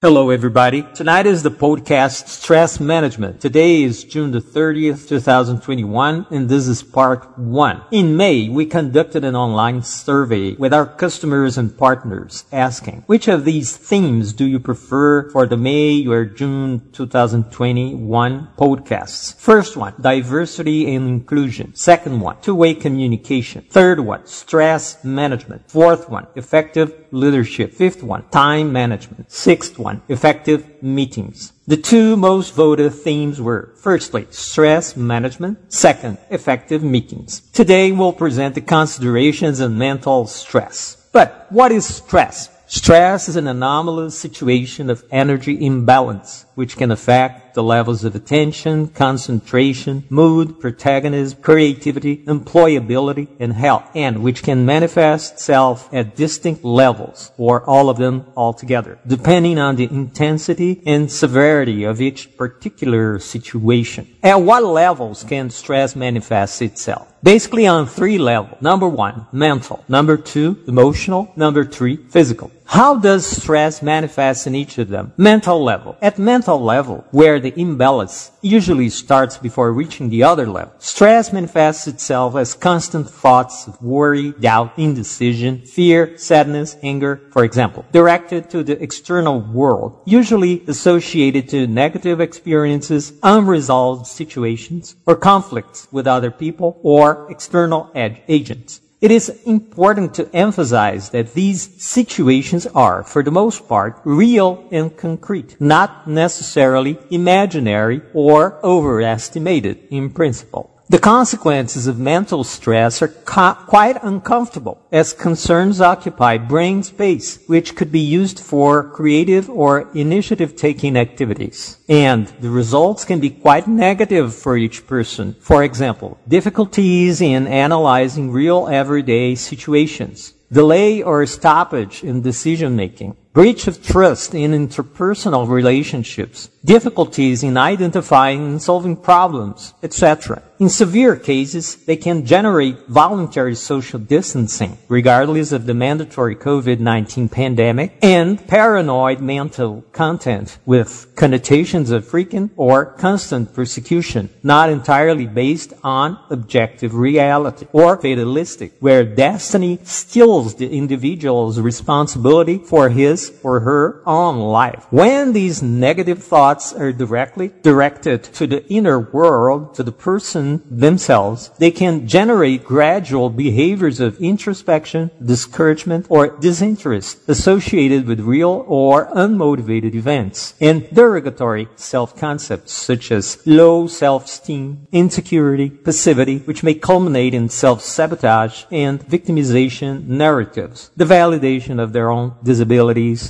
Hello, everybody. Tonight is the podcast Stress Management. Today is June the 30th, 2021, and this is part one. In May, we conducted an online survey with our customers and partners asking, which of these themes do you prefer for the May or June 2021 podcasts? First one, diversity and inclusion. Second one, two-way communication. Third one, stress management. Fourth one, effective leadership. Fifth one, time management. Sixth one, effective meetings. The two most voted themes were, firstly, stress management, second, effective meetings. Today we'll present the considerations on mental stress. But what is stress? Stress is an anomalous situation of energy imbalance, which can affect the levels of attention, concentration, mood, protagonism, creativity, employability, and health, and which can manifest itself at distinct levels, or all of them altogether, depending on the intensity and severity of each particular situation. At what levels can stress manifest itself? Basically on three levels. Number one, mental. Number two, emotional. Number three, physical. How does stress manifest in each of them? Mental level. At mental level, where the imbalance usually starts before reaching the other level, stress manifests itself as constant thoughts of worry, doubt, indecision, fear, sadness, anger, for example, directed to the external world, usually associated to negative experiences, unresolved situations, or conflicts with other people or external agents. It is important to emphasize that these situations are, for the most part, real and concrete, not necessarily imaginary or overestimated in principle. The consequences of mental stress are co- quite uncomfortable as concerns occupy brain space, which could be used for creative or initiative taking activities. And the results can be quite negative for each person. For example, difficulties in analyzing real everyday situations, delay or stoppage in decision making, breach of trust in interpersonal relationships, difficulties in identifying and solving problems, etc. In severe cases, they can generate voluntary social distancing, regardless of the mandatory COVID-19 pandemic, and paranoid mental content with connotations of frequent or constant persecution, not entirely based on objective reality, or fatalistic, where destiny steals the individual's responsibility for his or her own life. When these negative thoughts are directly directed to the inner world, to the person themselves, they can generate gradual behaviors of introspection, discouragement, or disinterest associated with real or unmotivated events, and derogatory self-concepts such as low self-esteem, insecurity, passivity, which may culminate in self-sabotage and victimization narratives, the validation of their own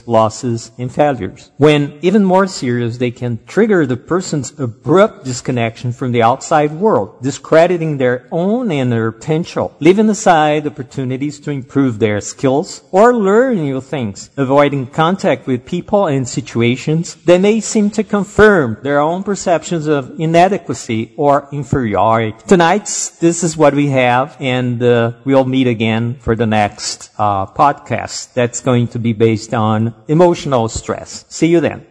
losses, and failures. When even more serious, they can trigger the person's abrupt disconnection from the outside world discrediting their own inner potential, leaving aside opportunities to improve their skills or learn new things, avoiding contact with people and situations that may seem to confirm their own perceptions of inadequacy or inferiority. Tonight, this is what we have, and uh, we'll meet again for the next uh, podcast that's going to be based on emotional stress. See you then.